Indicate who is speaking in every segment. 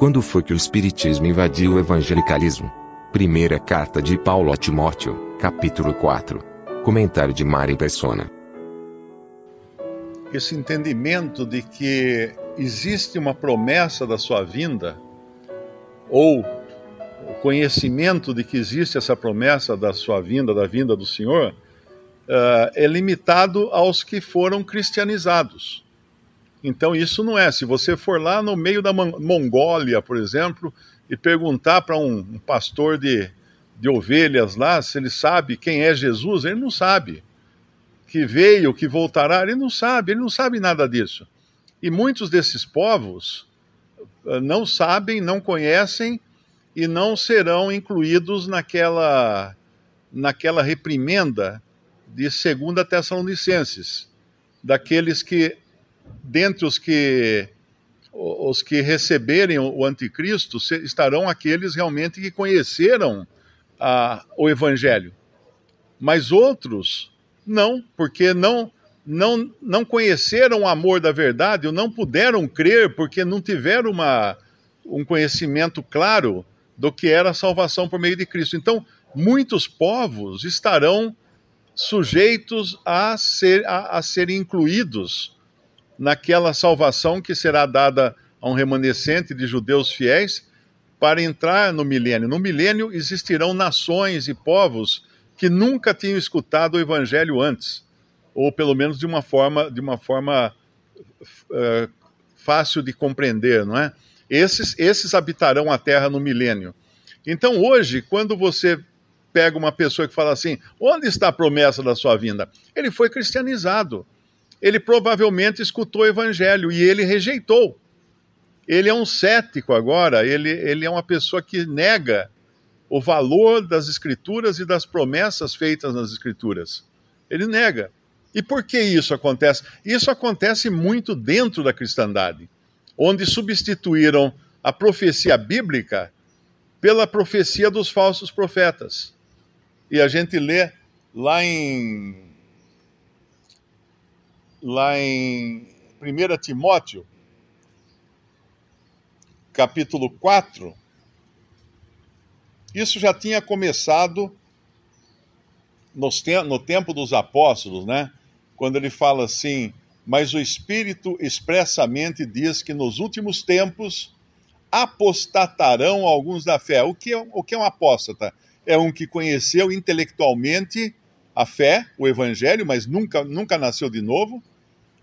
Speaker 1: Quando foi que o Espiritismo invadiu o evangelicalismo? Primeira carta de Paulo a Timóteo, capítulo 4. Comentário de Mari Persona.
Speaker 2: Esse entendimento de que existe uma promessa da sua vinda, ou o conhecimento de que existe essa promessa da sua vinda, da vinda do Senhor, uh, é limitado aos que foram cristianizados. Então isso não é. Se você for lá no meio da Mongólia, por exemplo, e perguntar para um, um, pastor de, de ovelhas lá se ele sabe quem é Jesus, ele não sabe. Que veio, que voltará, ele não sabe, ele não sabe nada disso. E muitos desses povos uh, não sabem, não conhecem e não serão incluídos naquela, naquela reprimenda de 2 Tessalonicenses, daqueles que dentre os que os que receberem o anticristo estarão aqueles realmente que conheceram a, o evangelho. Mas outros não, porque não não não conheceram o amor da verdade, ou não puderam crer porque não tiveram uma, um conhecimento claro do que era a salvação por meio de Cristo. Então, muitos povos estarão sujeitos a, ser, a, a serem incluídos naquela salvação que será dada a um remanescente de judeus fiéis para entrar no milênio. No milênio existirão nações e povos que nunca tinham escutado o evangelho antes, ou pelo menos de uma forma, de uma forma uh, fácil de compreender, não é? Esses, esses habitarão a terra no milênio. Então hoje, quando você pega uma pessoa que fala assim: onde está a promessa da sua vinda? Ele foi cristianizado ele provavelmente escutou o evangelho e ele rejeitou. Ele é um cético agora, ele, ele é uma pessoa que nega o valor das escrituras e das promessas feitas nas escrituras. Ele nega. E por que isso acontece? Isso acontece muito dentro da cristandade, onde substituíram a profecia bíblica pela profecia dos falsos profetas. E a gente lê lá em lá em 1 Timóteo, capítulo 4, isso já tinha começado no tempo dos apóstolos, né? Quando ele fala assim, mas o Espírito expressamente diz que nos últimos tempos apostatarão alguns da fé. O que é, o que é um apóstata? É um que conheceu intelectualmente a fé, o Evangelho, mas nunca, nunca nasceu de novo,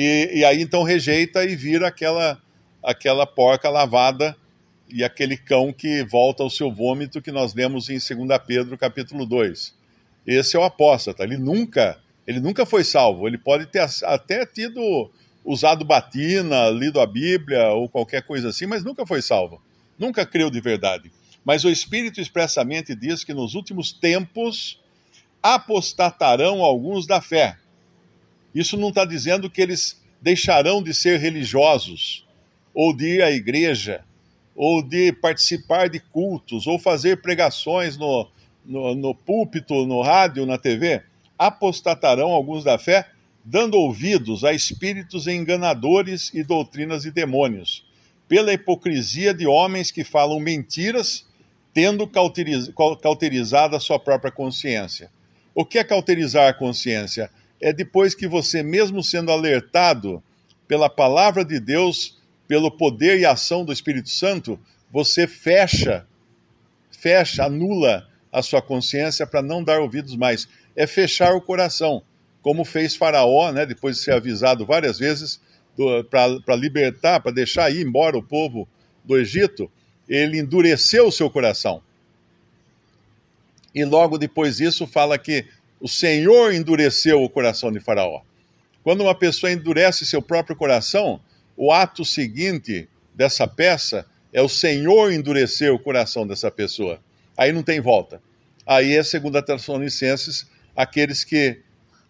Speaker 2: e, e aí então rejeita e vira aquela, aquela porca lavada e aquele cão que volta ao seu vômito que nós lemos em 2 Pedro capítulo 2. Esse é o apóstata, ele nunca, ele nunca foi salvo, ele pode ter até tido usado batina, lido a Bíblia ou qualquer coisa assim, mas nunca foi salvo, nunca creu de verdade. Mas o Espírito expressamente diz que nos últimos tempos apostatarão alguns da fé, isso não está dizendo que eles deixarão de ser religiosos, ou de ir à igreja, ou de participar de cultos, ou fazer pregações no, no, no púlpito, no rádio, na TV. Apostatarão alguns da fé, dando ouvidos a espíritos enganadores e doutrinas de demônios, pela hipocrisia de homens que falam mentiras, tendo cauterizado a sua própria consciência. O que é cauterizar a consciência? É depois que você, mesmo sendo alertado pela palavra de Deus, pelo poder e ação do Espírito Santo, você fecha, fecha, anula a sua consciência para não dar ouvidos mais. É fechar o coração, como fez Faraó, né, depois de ser avisado várias vezes para libertar, para deixar ir embora o povo do Egito, ele endureceu o seu coração. E logo depois disso fala que o Senhor endureceu o coração de Faraó. Quando uma pessoa endurece seu próprio coração, o ato seguinte dessa peça é o Senhor endurecer o coração dessa pessoa. Aí não tem volta. Aí é segundo a Tessalonicenses, aqueles que,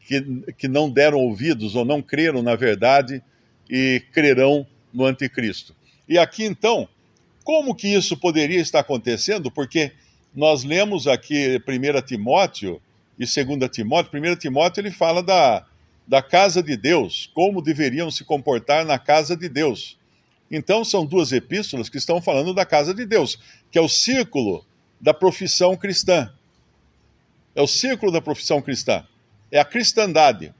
Speaker 2: que, que não deram ouvidos ou não creram na verdade e crerão no anticristo. E aqui então, como que isso poderia estar acontecendo? Porque nós lemos aqui 1 Timóteo, e 2 Timóteo, 1 Timóteo ele fala da, da casa de Deus, como deveriam se comportar na casa de Deus. Então, são duas epístolas que estão falando da casa de Deus, que é o círculo da profissão cristã. É o círculo da profissão cristã. É a cristandade.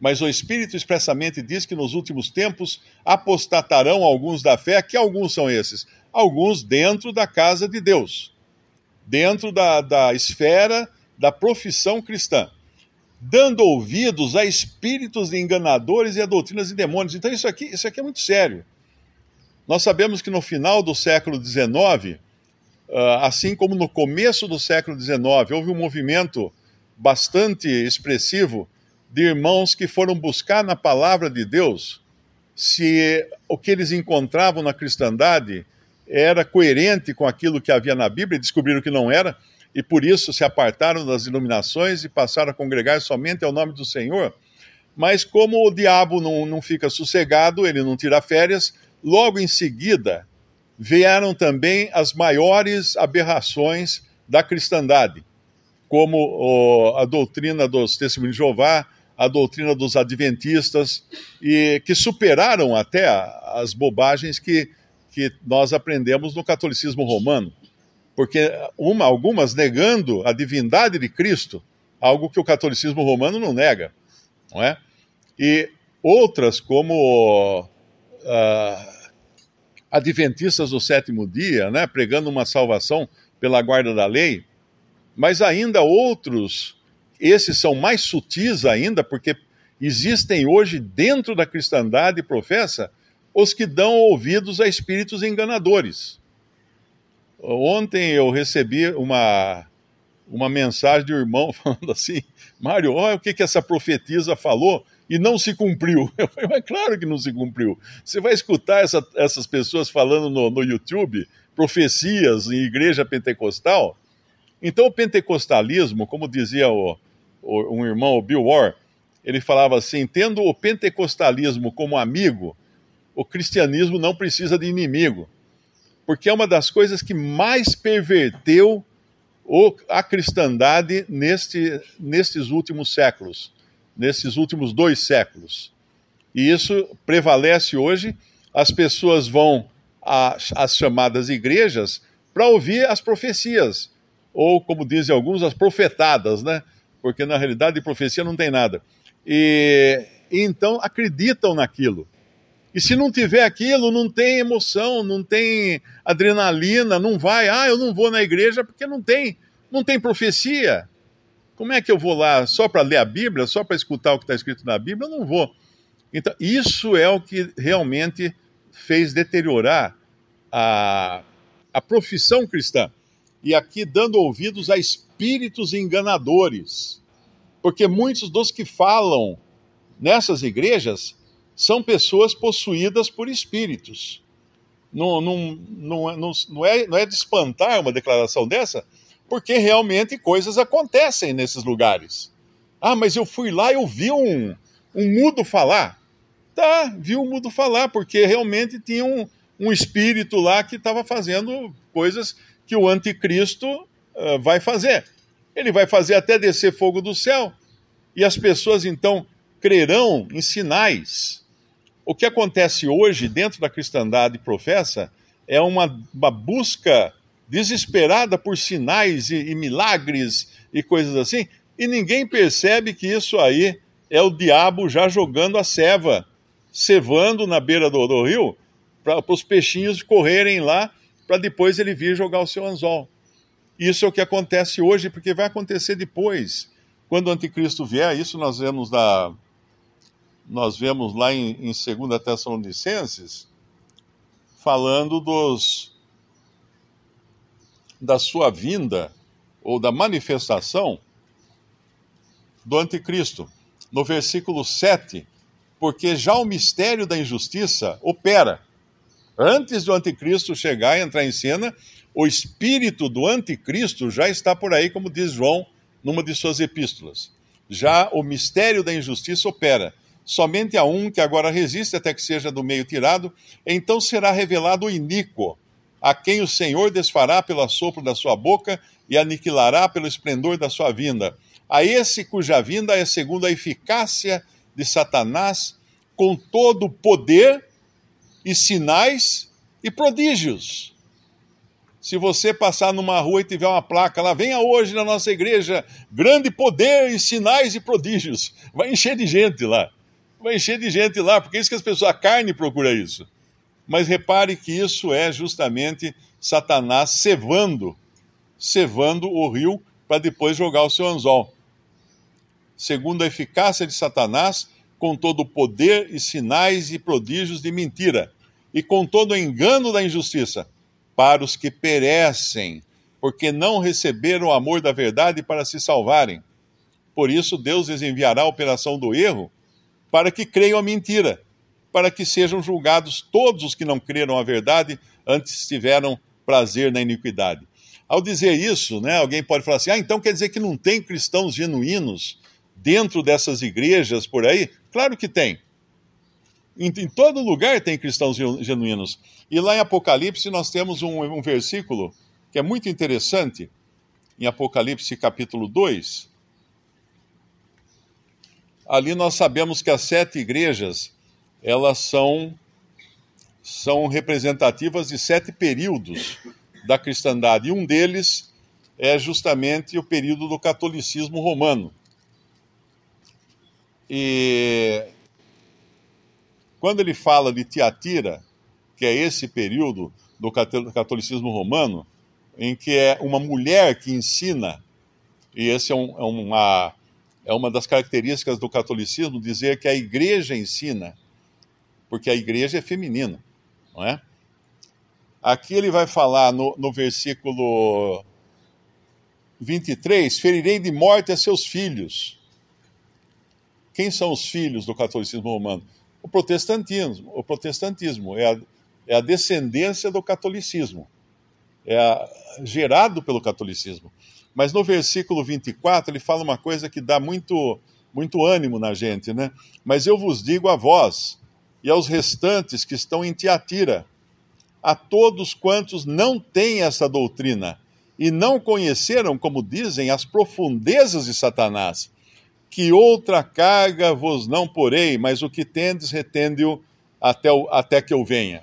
Speaker 2: Mas o Espírito expressamente diz que nos últimos tempos apostatarão alguns da fé. Que alguns são esses? Alguns dentro da casa de Deus, dentro da, da esfera da profissão cristã, dando ouvidos a espíritos enganadores e a doutrinas de demônios. Então, isso aqui, isso aqui é muito sério. Nós sabemos que no final do século XIX, ah, assim como no começo do século XIX, houve um movimento bastante expressivo de irmãos que foram buscar na palavra de Deus se o que eles encontravam na cristandade era coerente com aquilo que havia na Bíblia e descobriram que não era, e por isso se apartaram das iluminações e passaram a congregar somente ao nome do Senhor. Mas como o diabo não, não fica sossegado, ele não tira férias, logo em seguida vieram também as maiores aberrações da cristandade, como a doutrina dos testemunhos de Jeová, a doutrina dos adventistas, e que superaram até as bobagens que, que nós aprendemos no catolicismo romano. Porque uma, algumas negando a divindade de Cristo, algo que o catolicismo romano não nega, não é? E outras, como uh, adventistas do sétimo dia, né, pregando uma salvação pela guarda da lei, mas ainda outros, esses são mais sutis ainda, porque existem hoje dentro da cristandade professa os que dão ouvidos a espíritos enganadores. Ontem eu recebi uma, uma mensagem de um irmão falando assim: Mário, olha o que, que essa profetisa falou e não se cumpriu. Eu falei, mas claro que não se cumpriu. Você vai escutar essa, essas pessoas falando no, no YouTube, profecias em igreja pentecostal? Então, o pentecostalismo, como dizia o, o, um irmão, o Bill Orr, ele falava assim: tendo o pentecostalismo como amigo, o cristianismo não precisa de inimigo, porque é uma das coisas que mais perverteu a cristandade neste, nestes últimos séculos nesses últimos dois séculos. E isso prevalece hoje. As pessoas vão às chamadas igrejas para ouvir as profecias, ou como dizem alguns, as profetadas, né? Porque na realidade de profecia não tem nada. E, e então acreditam naquilo. E se não tiver aquilo, não tem emoção, não tem adrenalina, não vai. Ah, eu não vou na igreja porque não tem, não tem profecia. Como é que eu vou lá só para ler a Bíblia, só para escutar o que está escrito na Bíblia? Eu não vou. Então, isso é o que realmente fez deteriorar a, a profissão cristã. E aqui dando ouvidos a espíritos enganadores. Porque muitos dos que falam nessas igrejas são pessoas possuídas por espíritos. Não, não, não, não, não, é, não é de espantar uma declaração dessa, porque realmente coisas acontecem nesses lugares. Ah, mas eu fui lá e eu vi um, um mudo falar. Tá, vi um mudo falar, porque realmente tinha um, um espírito lá que estava fazendo coisas que o anticristo uh, vai fazer. Ele vai fazer até descer fogo do céu. E as pessoas então crerão em sinais. O que acontece hoje dentro da cristandade professa é uma, uma busca desesperada por sinais e, e milagres e coisas assim, e ninguém percebe que isso aí é o diabo já jogando a ceva, cevando na beira do, do rio, para os peixinhos correrem lá, para depois ele vir jogar o seu anzol. Isso é o que acontece hoje, porque vai acontecer depois. Quando o anticristo vier, isso nós vemos da, nós vemos lá em, em 2 Tessalonicenses, falando dos, da sua vinda ou da manifestação do anticristo. No versículo 7, porque já o mistério da injustiça opera. Antes do anticristo chegar e entrar em cena, o espírito do anticristo já está por aí, como diz João numa de suas epístolas. Já o mistério da injustiça opera. Somente a um que agora resiste até que seja do meio tirado, então será revelado o iníquo a quem o Senhor desfará pelo assopro da sua boca e aniquilará pelo esplendor da sua vinda. A esse cuja vinda é segundo a eficácia de Satanás, com todo o poder e sinais e prodígios. Se você passar numa rua e tiver uma placa lá, venha hoje na nossa igreja, grande poder e sinais e prodígios. Vai encher de gente lá. Vai encher de gente lá, porque é isso que as pessoas, a carne procura isso. Mas repare que isso é justamente Satanás cevando, cevando o rio para depois jogar o seu anzol. Segundo a eficácia de Satanás, com todo o poder e sinais e prodígios de mentira, e com todo o engano da injustiça para os que perecem, porque não receberam o amor da verdade para se salvarem. Por isso, Deus lhes enviará a operação do erro para que creiam a mentira, para que sejam julgados todos os que não creram a verdade, antes tiveram prazer na iniquidade. Ao dizer isso, né, alguém pode falar assim: ah, então quer dizer que não tem cristãos genuínos dentro dessas igrejas por aí? Claro que tem. Em, em, todo lugar tem cristãos genuínos. E lá em Apocalipse nós temos um, um versículo que é muito interessante, em Apocalipse capítulo 2. Ali nós sabemos que as sete igrejas, elas são, são representativas de sete períodos da cristandade. E um deles é justamente o período do catolicismo romano. E quando ele fala de Tiatira, que é esse período do catolicismo romano, em que é uma mulher que ensina, e esse é, um, é, uma, é uma das características do catolicismo, dizer que a igreja ensina, porque a igreja é feminina, não é? Aqui ele vai falar no, no versículo 23: ferirei de morte a seus filhos. Quem são os filhos do catolicismo romano? o protestantismo. O protestantismo é a, é a descendência do catolicismo, é a, gerado pelo catolicismo. Mas no versículo 24 ele fala uma coisa que dá muito, muito ânimo na gente, né? Mas eu vos digo a vós e aos restantes que estão em Tiatira, a todos quantos não têm essa doutrina e não conheceram, como dizem, as profundezas de Satanás que outra carga vos não porei, mas o que tendes, retende-o até, até que eu venha.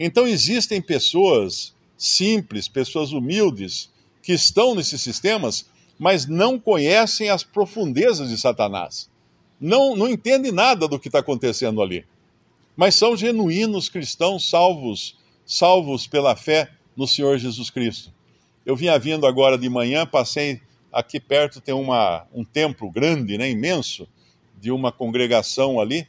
Speaker 2: Então existem pessoas simples, pessoas humildes, que estão nesses sistemas, mas não conhecem as profundezas de Satanás. Não, não entendem nada do que está acontecendo ali. Mas são genuínos cristãos salvos, salvos pela fé no Senhor Jesus Cristo. Eu vinha vindo agora de manhã, passei aqui perto tem uma, um templo grande, né, imenso, de uma congregação ali,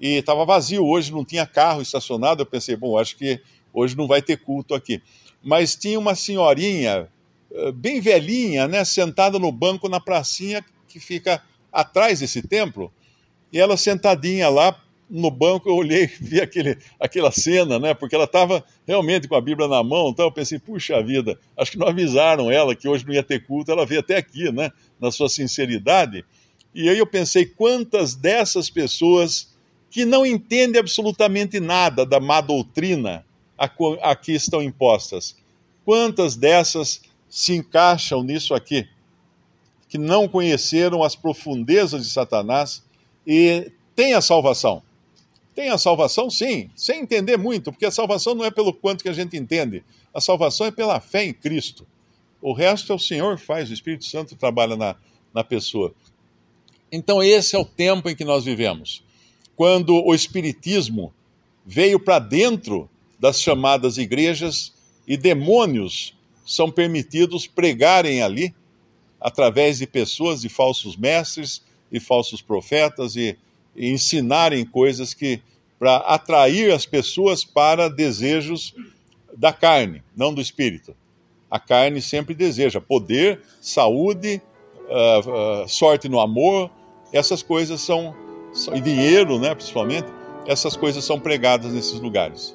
Speaker 2: e estava vazio hoje, não tinha carro estacionado. Eu pensei, bom, acho que hoje não vai ter culto aqui. Mas tinha uma senhorinha, bem velhinha, né, sentada no banco na pracinha que fica atrás desse templo, e ela sentadinha lá, no banco eu olhei, vi aquele, aquela cena, né? Porque ela estava realmente com a Bíblia na mão, então eu pensei, puxa vida, acho que não avisaram ela que hoje não ia ter culto, ela veio até aqui, né? Na sua sinceridade. E aí eu pensei, quantas dessas pessoas que não entendem absolutamente nada da má doutrina aqui estão impostas, quantas dessas se encaixam nisso aqui? Que não conheceram as profundezas de Satanás e têm a salvação tem a salvação, sim, sem entender muito, porque a salvação não é pelo quanto que a gente entende. A salvação é pela fé em Cristo. O resto é o Senhor faz, o Espírito Santo trabalha na, na pessoa. Então, esse é o tempo em que nós vivemos. Quando o Espiritismo veio para dentro das chamadas igrejas e demônios são permitidos pregarem ali, através de pessoas, de falsos mestres e falsos profetas e e ensinarem coisas que para atrair as pessoas para desejos da carne, não do espírito. A carne sempre deseja poder, saúde, uh, uh, sorte no amor, essas coisas são, são, e dinheiro, né, principalmente, essas coisas são pregadas nesses lugares.